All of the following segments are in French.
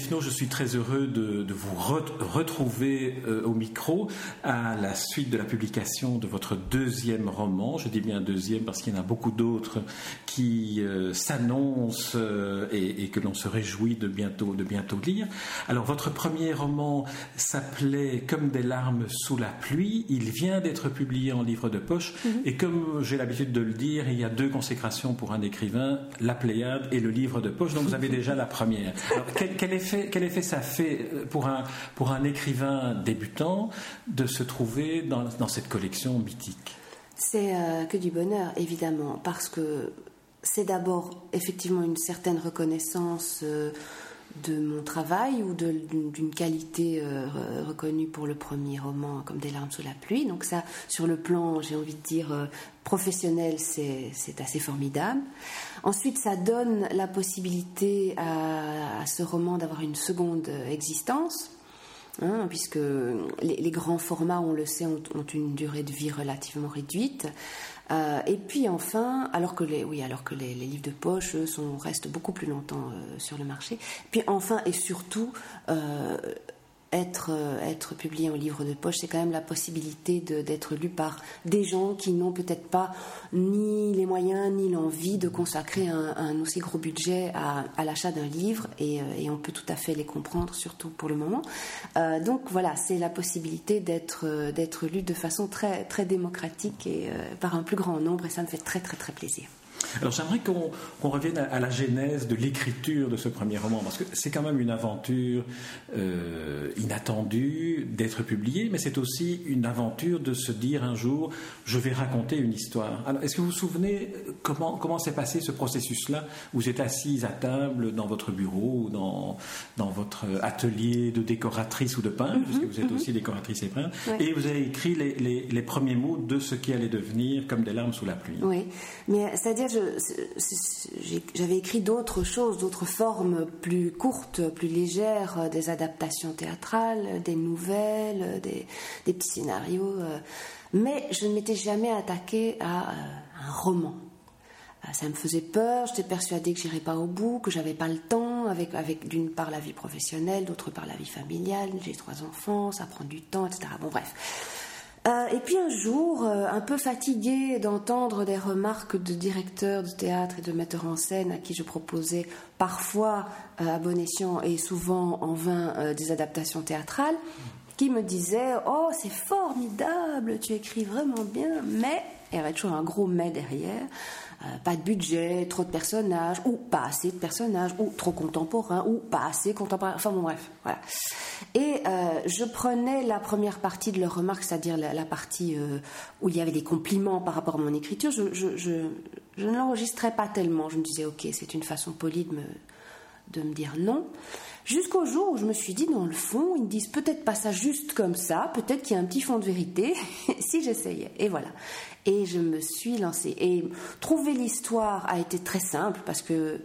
Je suis très heureux de, vous retrouver euh, au micro à la suite de la publication de votre deuxième roman. Je dis bien deuxième parce qu'il y en a beaucoup d'autres qui euh, s'annoncent euh, et, que l'on se réjouit de bientôt, de bientôt lire. Alors, votre premier roman s'appelait Comme des larmes sous la pluie. Il vient d'être publié en livre de poche. Mhm. Et comme j'ai l'habitude de le dire, il y a deux consécrations pour un écrivain, la Pléiade et le livre de poche. Donc, vous avez déjà la première. quel, effet, quel effet ça fait euh, pour un, pour un écrivain débutant de se trouver dans, dans cette collection mythique? C'est euh, que du bonheur, évidemment, parce que c'est d'abord effectivement une certaine reconnaissance. Euh, de mon travail ou d'une qualité euh, reconnue pour le premier roman comme Des larmes sous la pluie. Donc ça, sur le plan, j'ai envie de dire, euh, professionnel, c'est assez formidable. Ensuite, ça donne la possibilité à, ce roman d'avoir une seconde existence. Hein, puisque les, grands formats, on le sait, ont, une durée de vie relativement réduite. Euh, et puis enfin, alors que les, oui, alors que les, livres de poche sont, restent beaucoup plus longtemps euh, sur le marché. Puis enfin et surtout, euh, être, euh, être publié en livre de poche, c'est quand même la possibilité d'être lu par des gens qui n'ont peut-être pas ni les moyens ni l'envie de consacrer un, aussi gros budget à, l'achat d'un livre et, euh, et, on peut tout à fait les comprendre, surtout pour le moment. Euh, donc voilà, c'est la possibilité d'être lu de façon très, très démocratique et par un plus grand nombre et ça me fait très très très plaisir. Alors j'aimerais qu'on revienne à, la genèse de l'écriture de ce premier roman, parce que c'est quand même une aventure euh, inattendue d'être publiée, mais c'est aussi une aventure de se dire un jour, je vais raconter une histoire. Alors est-ce que vous vous souvenez comment, comment s'est passé ce processus-là Vous êtes assise à table dans votre bureau ou dans, dans votre atelier de décoratrice ou de peintre, mm-hmm, puisque vous êtes mm-hmm. aussi décoratrice et peintre, et vous avez écrit les, les, les premiers mots de ce qui allait devenir comme des larmes sous la pluie. Oui, mais c'est-à-dire j'avais écrit d'autres choses, d'autres formes plus courtes, plus légères, euh, des adaptations théâtrales, des nouvelles, des, petits scénarios. Euh. Mais je ne m'étais jamais attaquée à euh, un roman. Ça me faisait peur, j'étais persuadée que j'irais pas au bout, que j'avais pas le temps, avec d'une part la vie professionnelle, d'autre part la vie familiale, j'ai trois enfants, ça prend du temps, etc. Bon bref. Euh, et puis un jour, euh, un peu fatiguée d'entendre des remarques de directeurs de théâtre et de metteurs en scène à qui je proposais parfois euh, à bon escient et souvent en vain des adaptations théâtrales, qui me disaient Oh, c'est formidable, tu écris vraiment bien, mais, il y avait toujours un gros mais derrière, euh, pas de budget, trop de personnages, ou pas assez de personnages, ou trop contemporain, ou pas assez contemporain. Enfin bon, bref, voilà. Et euh, je prenais la première partie de leurs remarques, c'est-à-dire la, partie euh, où il y avait des compliments par rapport à mon écriture. Je, je ne l'enregistrais pas tellement. Je me disais, ok, c'est une façon polie de me, de me dire non. Jusqu'au jour où je me suis dit, dans le fond, ils ne disent peut-être pas ça juste comme ça, peut-être qu'il y a un petit fond de vérité, si j'essayais. Et voilà. Et je me suis lancée. Et trouver l'histoire a été très simple parce que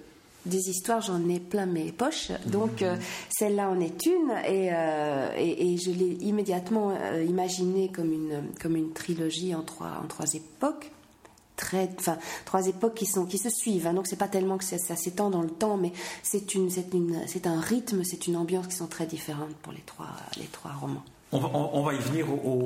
des histoires, j'en ai plein mes poches. Donc euh, celle-là en est une et, euh, et, je l'ai immédiatement euh, imaginée comme une, comme une trilogie en trois, en trois époques. Très, enfin, trois époques qui, sont, qui se suivent. Hein. donc c'est pas tellement que ça, ça s'étend dans le temps, mais c'est une, c'est une, c'est un rythme, c'est une ambiance qui sont très différentes pour les trois, les trois romans. On va, y venir au,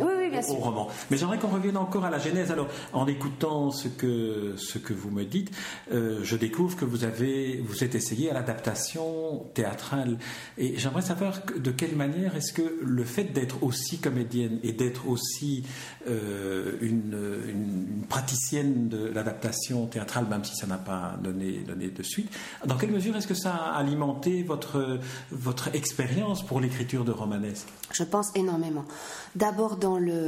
roman. Mais j'aimerais qu'on revienne encore à la genèse. Alors, en écoutant ce que, ce que vous me dites, euh, je découvre que vous avez, vous êtes essayé à l'adaptation théâtrale. Et j'aimerais savoir de quelle manière est-ce que le fait d'être aussi comédienne et d'être aussi euh, une, praticienne de l'adaptation théâtrale, même si ça n'a pas donné, donné de suite, dans quelle mesure est-ce que ça a alimenté votre, votre expérience pour l'écriture de romanesque Je pense énormément D'abord dans, le,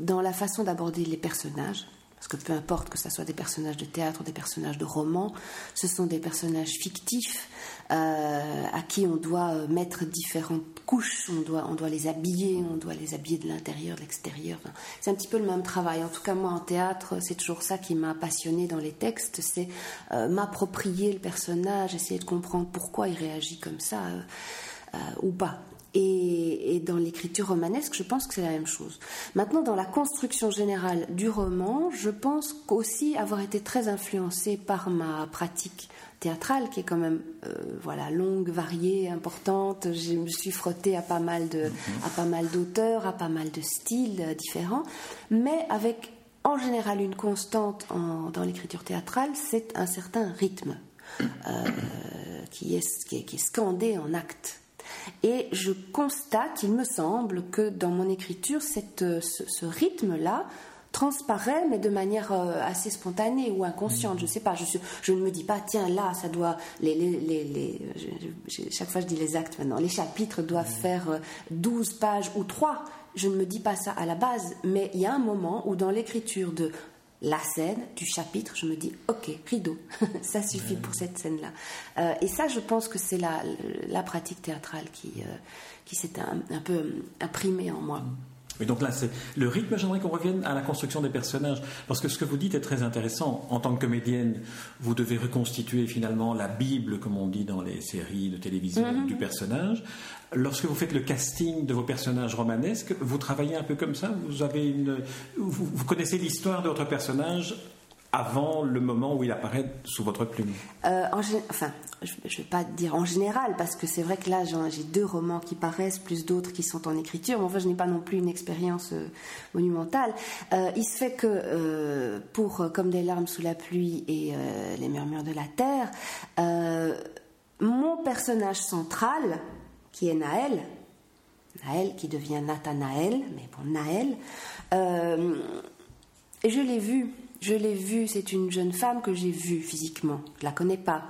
dans la façon d'aborder les personnages, parce que peu importe que ce soit des personnages de théâtre ou des personnages de roman, ce sont des personnages fictifs euh, à qui on doit mettre différentes couches, on doit, on doit les habiller, on doit les habiller de l'intérieur, de l'extérieur. c'est un petit peu le même travail. En tout cas, moi, en théâtre, c'est toujours ça qui m'a passionné dans les textes, c'est euh, m'approprier le personnage, essayer de comprendre pourquoi il réagit comme ça euh, ou pas. Et, dans l'écriture romanesque, je pense que c'est la même chose. Maintenant, dans la construction générale du roman, je pense qu'aussi avoir été très influencée par ma pratique théâtrale, qui est quand même euh, voilà longue, variée, importante. Je me suis frottée à pas mal de, à pas mal d'auteurs, à pas mal de styles euh, différents, mais avec en général une constante dans l'écriture théâtrale, c'est un certain rythme euh, qui, est, qui, est, scandé en actes. Et je constate, il me semble, que dans mon écriture, cette, ce, rythme-là transparaît, mais de manière euh, assez spontanée ou inconsciente. Je ne sais pas, je, je, ne me dis pas, tiens, là, ça doit. Les, les, les, chaque fois, je dis les actes maintenant. Les chapitres doivent faire 12 euh, pages ou 3. Je ne me dis pas ça à la base, mais il y a un moment où, dans l'écriture de la scène, du chapitre, je me dis, ok, rideau, ça suffit pour cette scène-là. Euh, et ça, je pense que c'est la, la, pratique théâtrale qui, euh, qui s'est un, un, peu imprimée en moi. Et donc là, c'est le rythme. J'aimerais qu'on revienne à la construction des personnages, parce que ce que vous dites est très intéressant. En tant que comédienne, vous devez reconstituer finalement la Bible, comme on dit dans les séries de télévision, mm-hmm. du personnage. Lorsque vous faites le casting de vos personnages romanesques, vous travaillez un peu comme ça? Vous, avez une, vous, connaissez l'histoire de votre personnage avant le moment où il apparaît sous votre plume euh, Enfin, je ne vais pas dire en général, parce que c'est vrai que là, j'ai deux romans qui paraissent, plus d'autres qui sont en écriture. Mais enfin, je n'ai pas non plus une expérience euh, monumentale. Euh, il se fait que pour Comme des larmes sous la pluie et Les murmures de la terre, mon personnage central, qui est Naël, Naël qui devient Nathanaël, mais bon, Naël. Et je l'ai vue, je l'ai vue, c'est une jeune femme que j'ai vue physiquement. Je la connais pas,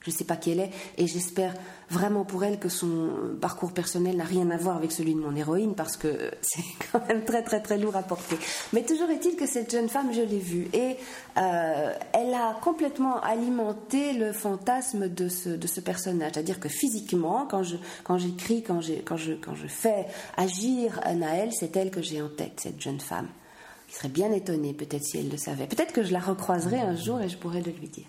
je ne sais pas qui elle est, et j'espère vraiment pour elle que son parcours personnel n'a rien à voir avec celui de mon héroïne, parce que c'est quand même très très très lourd à porter. Mais toujours est-il que cette jeune femme, je l'ai vue, et euh, elle a complètement alimenté le fantasme de ce, de ce personnage. C'est-à-dire que physiquement, quand quand j'écris, quand, quand, je, quand je fais agir Naël, c'est elle que j'ai en tête, cette jeune femme. Il serait bien étonné, peut-être si elle le savait. Peut-être que je la recroiserai un jour et je pourrais le lui dire.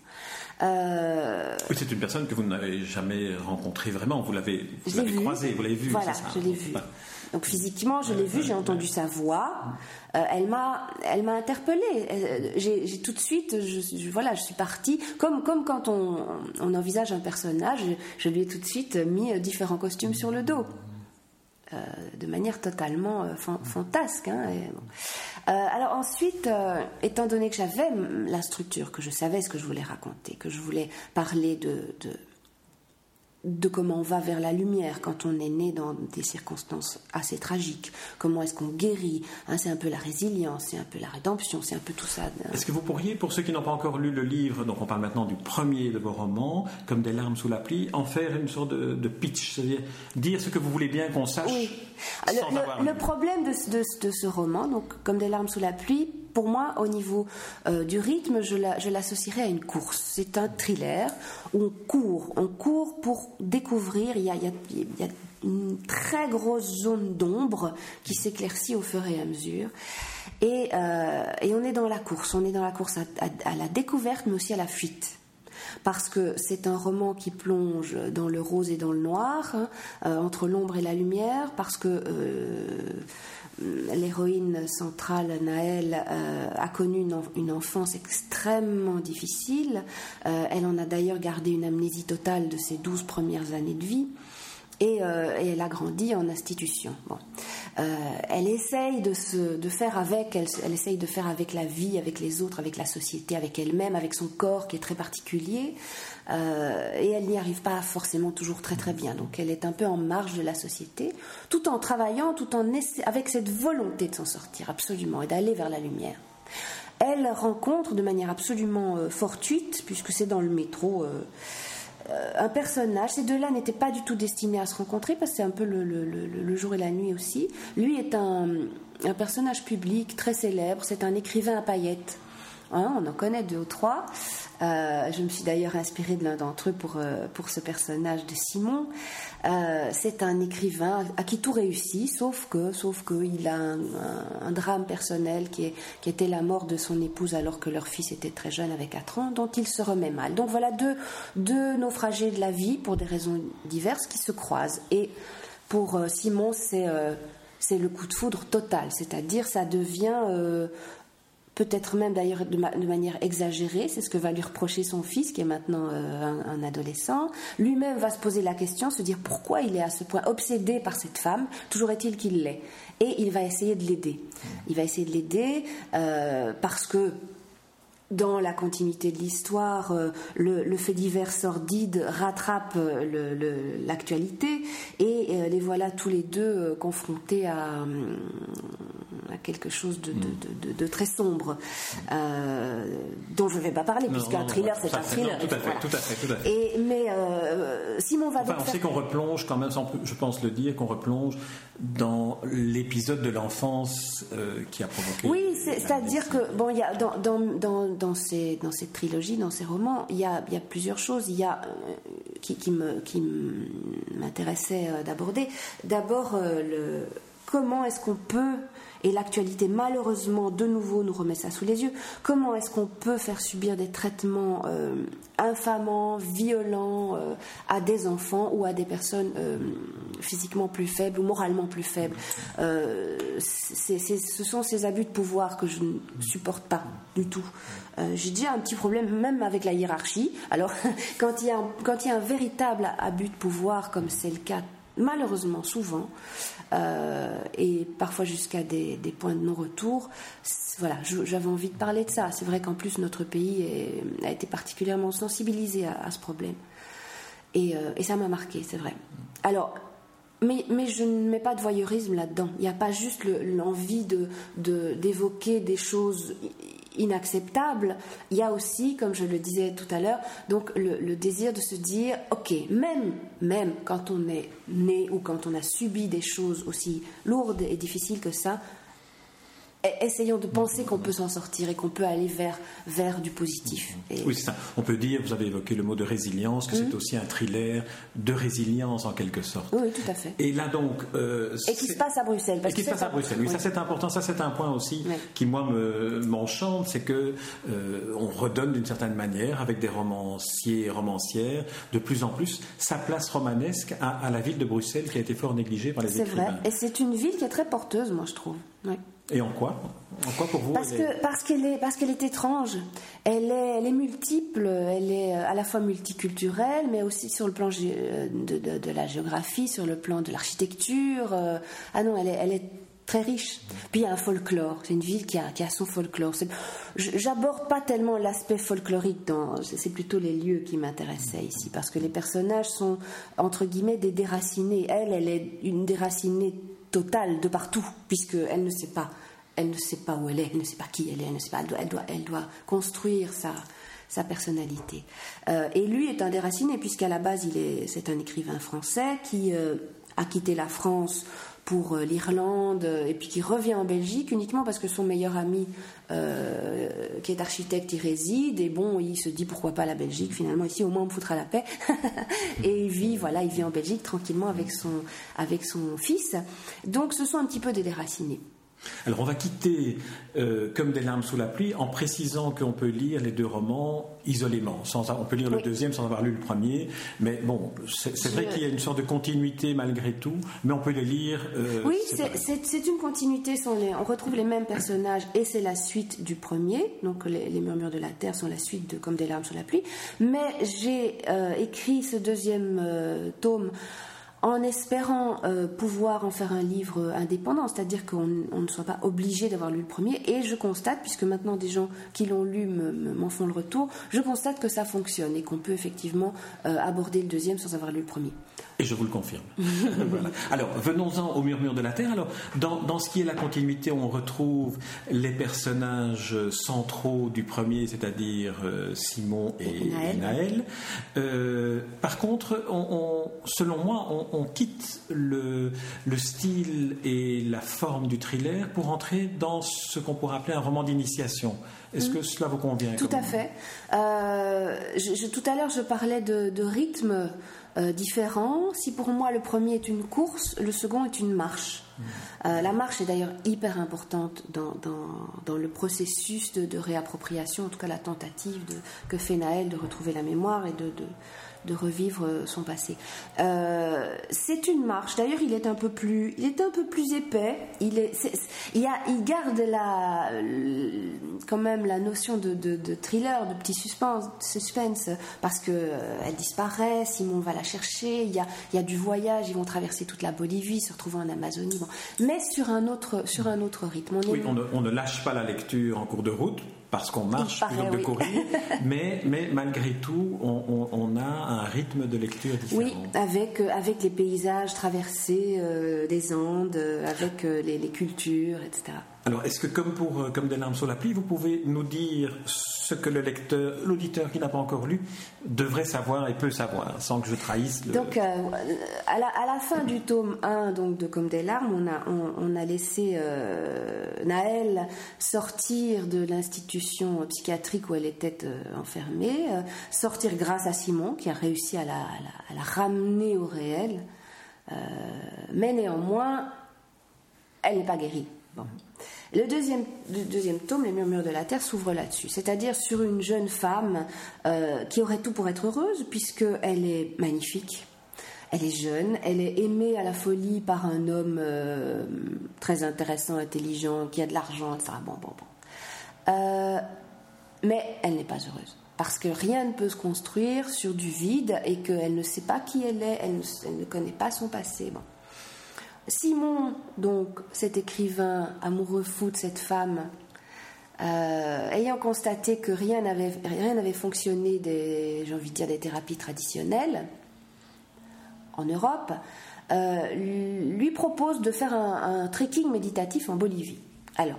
Euh, oui, c'est une personne que vous n'avez jamais rencontrée vraiment. Vous l'avez croisée, vous l'avez vue. Voilà, je l'ai vue. Donc physiquement, je l'ai vue, j'ai entendu sa voix. Euh, elle m'a, elle m'a interpellée. Euh, j'ai tout de suite, je, voilà, je suis partie. Comme, comme quand on, on envisage un personnage, je lui ai tout de suite mis différents costumes sur le dos. Euh, de manière totalement euh, fantasque. Hein, euh, alors ensuite, étant donné que j'avais la structure, que je savais ce que je voulais raconter, que je voulais parler de de comment on va vers la lumière quand on est né dans des circonstances assez tragiques. Comment est-ce qu'on guérit hein, C'est un peu la résilience, c'est un peu la rédemption, c'est un peu tout ça. Est-ce que vous pourriez, pour ceux qui n'ont pas encore lu le livre, donc on parle maintenant du premier de vos romans, comme des larmes sous la pluie, en faire une sorte de, pitch, c'est-à-dire dire ce que vous voulez bien qu'on sache oui. le, problème de, de, ce roman, donc comme des larmes sous la pluie, pour moi, au niveau euh, du rythme, je l'associerais à une course. C'est un thriller où on court, on court pour découvrir. Il y a, une très grosse zone d'ombre qui s'éclaircit au fur et à mesure. Et, euh, on est dans la course. On est dans la course à, la découverte, mais aussi à la fuite parce que c'est un roman qui plonge dans le rose et dans le noir, hein, euh, entre l'ombre et la lumière, parce que l'héroïne centrale, Naël, euh, a connu une, enfance extrêmement difficile. Euh, elle en a d'ailleurs gardé une amnésie totale de ses douze premières années de vie. Et, euh, elle a grandi en institution. Bon. elle essaye de, se, de faire avec, elle, elle, essaye de faire avec la vie, avec les autres, avec la société, avec elle-même, avec son corps qui est très particulier. Euh, et elle n'y arrive pas forcément toujours très très bien. Donc elle est un peu en marge de la société, tout en travaillant, tout en avec cette volonté de s'en sortir absolument et d'aller vers la lumière. Elle rencontre de manière absolument euh, fortuite, puisque c'est dans le métro. Euh, un personnage, ces deux-là n'étaient pas du tout destinés à se rencontrer parce que c'est un peu le, jour et la nuit aussi. Lui est un, un personnage public très célèbre, c'est un écrivain à paillettes. Hein, on en connaît deux ou trois. Euh, je me suis d'ailleurs inspirée de l'un d'entre eux pour, euh, pour ce personnage de Simon. Euh, c'est un écrivain à qui tout réussit, sauf que, sauf qu'il a un, drame personnel qui, est, qui était la mort de son épouse alors que leur fils était très jeune, avec 4 ans, dont il se remet mal. Donc voilà deux, deux naufragés de la vie, pour des raisons diverses, qui se croisent. Et Pour Simon, c'est le coup de foudre total, c'est-à-dire ça devient peut-être même d'ailleurs de, manière exagérée, c'est ce que va lui reprocher son fils qui est maintenant euh, un, adolescent. Lui-même va se poser la question, se dire pourquoi il est à ce point obsédé par cette femme, toujours est-il qu'il l'est. Et il va essayer de l'aider. Il va essayer de l'aider euh, parce que dans la continuité de l'histoire, euh, le, fait divers sordide rattrape l'actualité et les voilà tous les deux confrontés à, quelque chose de, très sombre, dont je ne vais pas parler, puisqu'un thriller, c'est un thriller. tout, à fait, tout à fait, tout à fait. Et, mais Simon va enfin, On sait qu'on replonge, quand même, je pense le dire, qu'on replonge dans l'épisode de l'enfance qui a provoqué. Oui, c'est-à-dire que, bon, il y a dans, dans dans, ces, dans cette trilogie, dans ces romans, il y a, y a plusieurs choses il y a, euh, qui, qui m'intéressaient euh, d'aborder. D'abord, euh, le, comment est-ce qu'on peut et l'actualité, malheureusement, de nouveau, nous remet ça sous les yeux. Comment est-ce qu'on peut faire subir des traitements euh, infamants, violents euh, à des enfants ou à des personnes euh, physiquement plus faibles ou moralement plus faibles? Ce sont ces abus de pouvoir que je ne supporte pas du tout. J'ai déjà un petit problème même avec la hiérarchie. Alors, quand il y a quand il y a un véritable abus de pouvoir, comme c'est le cas malheureusement souvent, euh, et parfois jusqu'à des, points de non-retour. Voilà, j'avais envie de parler de ça. C'est vrai qu'en plus notre pays a été particulièrement sensibilisé à, ce problème. Euh, et, ça m'a marqué, c'est vrai. Alors, mais, je ne mets pas de voyeurisme là-dedans. Il n'y a pas juste l'envie de d'évoquer des choses inacceptable, il y a aussi, comme je le disais tout à l'heure, donc le, désir de se dire, ok, même, même quand on est né ou quand on a subi des choses aussi lourdes et difficiles que ça, essayons de penser qu'on peut s'en sortir et qu'on peut aller vers, vers du positif. Oui, c'est ça. On peut dire, vous avez évoqué le mot de résilience, que c'est mhm. aussi un thriller de résilience en quelque sorte. Oui, tout à fait. Et là donc. Euh, et qui se passe à Bruxelles. Parce et qui se passe à Bruxelles, oui, ça c'est important. Ça c'est un point aussi qui, moi, m'enchante, c'est que euh, on redonne d'une certaine manière, avec des romanciers et romancières, de plus en plus, sa place romanesque à, la ville de Bruxelles qui a été fort négligée par les écrivains. C'est vrai. Et c'est une ville qui est très porteuse, moi, je trouve. Oui. Et en quoi? En quoi pour vous Parce qu'elle est... Parce qu'elle est, parce qu'elle est étrange. Elle est, elle est multiple. Elle est euh, à la fois multiculturelle, mais aussi sur le plan euh, de, de, la géographie, sur le plan de l'architecture. Euh. Ah non, elle est, elle est très riche. Puis il y a un folklore. C'est une ville qui a, qui a son folklore. J'aborde pas tellement l'aspect folklorique dans. C'est plutôt les lieux qui m'intéressaient ici, parce que les personnages sont entre guillemets des déracinés. Elle, elle est une déracinée totale de partout, puisqu'elle ne sait pas elle ne sait pas où elle est, elle ne sait pas qui elle est, elle ne sait pas, elle doit, elle doit, construire sa, sa personnalité. Euh, et lui est un déraciné, puisqu'à la base, il est, c'est un écrivain français qui euh, a quitté la France pour euh, l'Irlande et puis qui revient en Belgique uniquement parce que son meilleur ami qui est architecte y réside et bon il se dit pourquoi pas la Belgique finalement ici au moins on me foutra la paix. Et il vit voilà il vit en Belgique tranquillement avec son avec son fils. Donc ce sont un petit peu des déracinés alors on va quitter euh, Comme des larmes sous la pluie en précisant qu'on peut lire les deux romans isolément. on peut lire le deuxième sans avoir lu le premier, mais bon, c'est vrai qu'il y a une sorte de continuité malgré tout, mais on peut les lire. Euh, oui, c'est une continuité. on retrouve les mêmes personnages et c'est la suite du premier. Donc les, murmures de la terre sont la suite de Comme des larmes sous la pluie. Mais j'ai euh, écrit ce deuxième tome en espérant euh, pouvoir en faire un livre indépendant, c'est-à-dire qu'on ne soit pas obligé d'avoir lu le premier. Et je constate, puisque maintenant des gens qui l'ont lu m'en font le retour, je constate que ça fonctionne et qu'on peut effectivement euh, aborder le deuxième sans avoir lu le premier. Et je vous le confirme. Alors, venons-en au murmure de la Terre. Alors, dans, ce qui est la continuité, on retrouve les personnages centraux du premier, c'est-à-dire euh, Simon et, Naël. Euh, par contre, selon moi, on, quitte le, style et la forme du thriller pour entrer dans ce qu'on pourrait appeler un roman d'initiation. Est-ce mm. que cela vous convient Tout à fait. Euh, tout à l'heure, je parlais de, de rythme. Euh, différents. Si pour moi le premier est une course, le second est une marche. Euh, la marche est d'ailleurs hyper importante dans, dans, le processus de, réappropriation, en tout cas la tentative de, que fait Naël de retrouver la mémoire et de, de revivre son passé. Euh, c'est une marche. D'ailleurs, il est un peu plus, il est un peu plus épais. Il est, il, a, il garde la, quand même la notion de, de, thriller, de petit suspense, suspense, parce que euh, elle disparaît. Simon va la chercher. Il y a, il y a du voyage. Ils vont traverser toute la Bolivie, se retrouver en Amazonie. Mais sur un autre, sur un autre rythme. Oui, on ne, on ne lâche pas la lecture en cours de route parce qu'on marche plutôt que de courir, mais, mais malgré tout, on, a un rythme de lecture différent. Oui, avec, euh, avec les paysages traversés euh, des Andes, euh, avec les, les, cultures, etc. Alors, est-ce que comme pour comme des larmes sur la pluie, vous pouvez nous dire ce que le lecteur, l'auditeur qui n'a pas encore lu, devrait savoir et peut savoir, sans que je trahisse le... Donc, à, la, à, la, fin du tome 1 donc, de Comme des larmes, on a, on, a laissé Naël sortir de l'institution psychiatrique où elle était enfermée, sortir grâce à Simon, qui a réussi à la, à la ramener au réel. mais néanmoins, elle n'est pas guérie. Bon. Le deuxième, deuxième tome, Les murmures de la terre, s'ouvre là-dessus, c'est-à-dire sur une jeune femme euh, qui aurait tout pour être heureuse, puisqu'elle est magnifique, elle est jeune, elle est aimée à la folie par un homme euh, très intéressant, intelligent, qui a de l'argent, etc. Bon, bon, bon. Euh, mais elle n'est pas heureuse. Parce que rien ne peut se construire sur du vide et qu'elle ne sait pas qui elle est, elle ne, elle ne connaît pas son passé. Bon. Simon, donc, cet écrivain amoureux fou de cette femme, euh, ayant constaté que rien n'avait, rien n'avait fonctionné des, j'ai des thérapies traditionnelles en Europe, euh, lui propose de faire un, un trekking méditatif en Bolivie. Alors,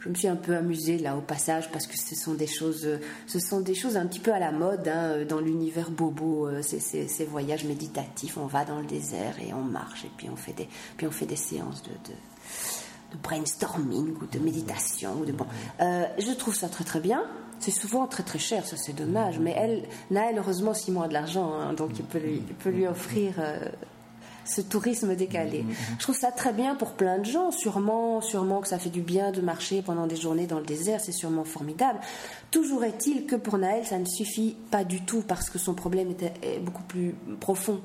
je me suis un peu amusée là au passage parce que ce sont des choses, ce sont des choses un petit peu à la mode hein, dans l'univers bobo, euh, ces, voyages méditatifs. On va dans le désert et on marche et puis on fait des, puis on fait des séances de, brainstorming ou de méditation ou de bon. Euh, je trouve ça très très bien. C'est souvent très très cher, ça c'est dommage. Mais elle, Naël, heureusement, Simon a de l'argent, hein, donc il peut lui, offrir euh, ce tourisme décalé. Mm-hmm. Je trouve ça très bien pour plein de gens. Sûrement, sûrement que ça fait du bien de marcher pendant des journées dans le désert, c'est sûrement formidable. Toujours est-il que pour Naël, ça ne suffit pas du tout parce que son problème était, est beaucoup plus profond.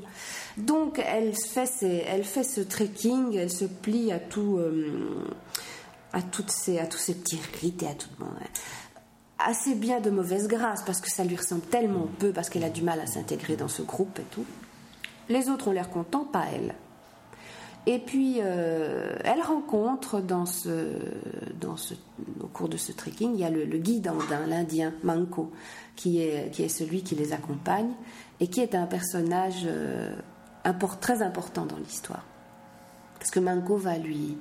Donc, elle fait, elle fait ce trekking, elle se plie à tout, euh, à toutes ces, à tous ces petits rites et à tout. Bon, assez bien de mauvaise grâce parce que ça lui ressemble tellement peu parce qu'elle a du mal à s'intégrer dans ce groupe et tout. Les autres ont l'air contents, pas elle. Et puis, euh, elle rencontre dans ce, au cours de ce trekking, il y a le, guide andin, l'Indien Manko, qui est, celui qui les accompagne et qui est un personnage euh, très important dans l'histoire. Parce que Manko va lui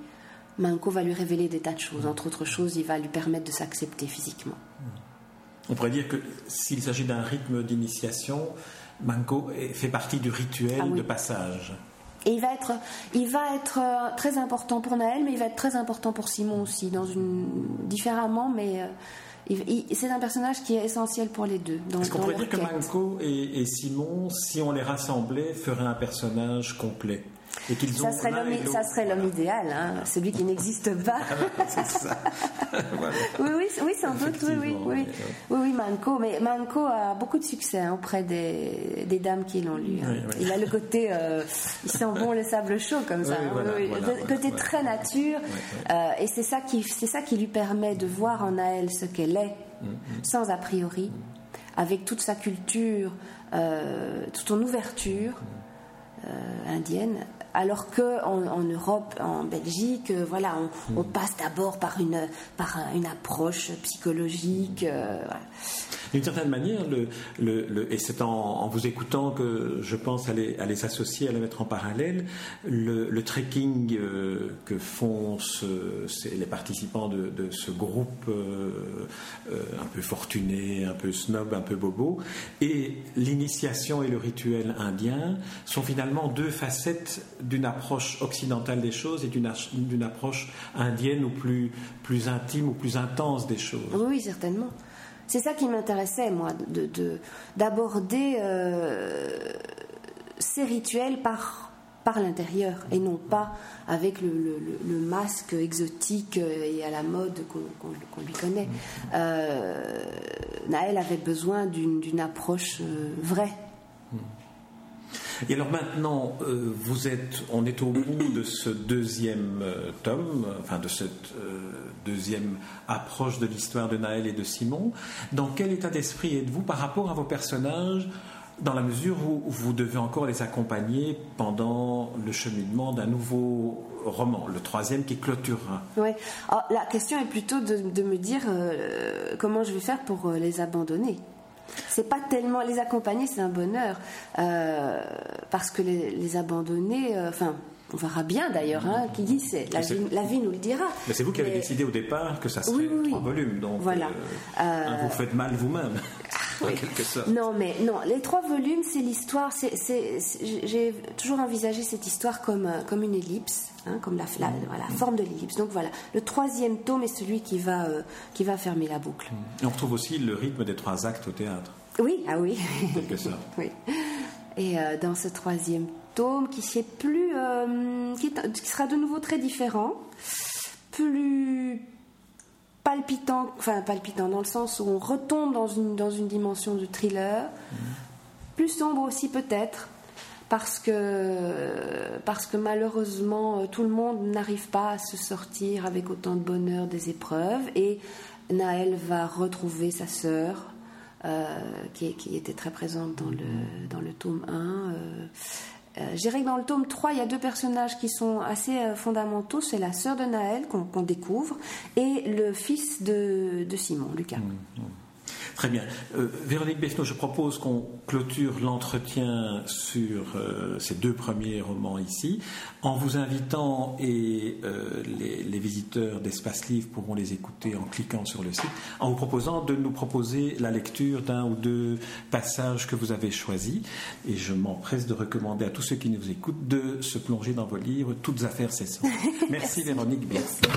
révéler des tas de choses. Entre autres choses, il va lui permettre de s'accepter physiquement. On pourrait dire que s'il s'agit d'un rythme d'initiation, Manco fait partie du rituel ah de passage. Et il va être, il va être euh, très important pour Naël, mais il va être très important pour Simon aussi, dans une différemment, mais euh, c'est un personnage qui est essentiel pour les deux. Est-ce qu'on pourrait dire que Manco et, Simon, si on les rassemblait, feraient un personnage complet? Ça, serait l'homme, idéal, hein, celui qui n'existe pas. Oui, oui, oui, sans doute, oui, oui, oui. Oui, oui, Manco. Mais Manco a beaucoup de succès hein, auprès des, des, dames qui l'ont lu. Hein. il a le côté, euh, il sent bon le sable chaud comme ça. le côté très nature. Euh, et c'est ça, qui, c'est ça qui lui permet de voir en elle ce qu'elle est, mm, mm. sans a priori, avec toute sa culture, euh, toute son ouverture. Euh, indienne alors que en, Europe, en Belgique, euh, voilà, on, hmm. passe d'abord par une par une approche psychologique. Euh, d'une certaine manière, et c'est en, vous écoutant que je pense à les, associer, à les mettre en parallèle, le, trekking euh, que font les participants de, ce groupe euh, euh, un peu fortuné, un peu snob, un peu bobo, et l'initiation et le rituel indien sont finalement deux facettes d'une approche occidentale des choses et d'une approche indienne ou plus intime ou plus intense des choses. Oui, certainement. C'est ça qui m'intéressait, moi, d'aborder de, euh, ces rituels par, par l'intérieur et non pas avec le, masque exotique et à la mode qu'on lui connaît. Euh, Naël avait besoin d'une approche euh, vraie. Et alors maintenant, euh, vous êtes, on est au bout de ce deuxième tome, enfin de cette deuxième approche de l'histoire de Naël et de Simon. Dans quel état d'esprit êtes-vous par rapport à vos personnages dans la mesure où vous devez encore les accompagner pendant le cheminement d'un nouveau roman, le troisième qui clôturera? Oui. Ah, la question est plutôt de, me dire euh, comment je vais faire pour euh, les abandonner. C'est pas tellement les accompagner, c'est un bonheur euh, parce que les, abandonner, enfin. on verra bien d'ailleurs, hein, qui dit c'est la, vie, nous le dira. Mais c'est vous qui avez décidé au départ que ça serait trois volumes, donc voilà. vous faites mal vous-même. Non, mais non, les trois volumes, c'est l'histoire. J'ai toujours envisagé cette histoire comme, euh, comme une ellipse, hein, comme la, la, mm. forme de l'ellipse. Donc voilà, le troisième tome est celui qui va, euh, qui va fermer la boucle. Mm. Et on retrouve aussi le rythme des trois actes au théâtre. Oui, ah oui. Quelque sorte. oui. Et euh, dans ce troisième tome, qui, plus, qui, qui, sera de nouveau très différent, plus palpitant, enfin palpitant dans le sens où on retombe dans une, dans une dimension de thriller, plus sombre aussi peut-être, parce que, parce que malheureusement euh, tout le monde n'arrive pas à se sortir avec autant de bonheur des épreuves, et Naël va retrouver sa sœur, euh, qui, qui, était très présente dans le, dans le tome 1. Euh, je dirais que dans le tome 3, il y a deux personnages qui sont assez euh, fondamentaux. C'est la sœur de Naël qu'on découvre et le fils de, Simon, Lucas. Mmh, mmh. Très bien. Euh, Véronique Beffno, je propose qu'on clôture l'entretien sur euh, ces deux premiers romans ici, en vous invitant, et euh, les, visiteurs d'Espace Livre pourront les écouter en cliquant sur le site, en vous proposant de nous proposer la lecture d'un ou deux passages que vous avez choisis. Et je m'empresse de recommander à tous ceux qui nous écoutent de se plonger dans vos livres, toutes affaires cessantes. Merci, Merci Véronique Beffno.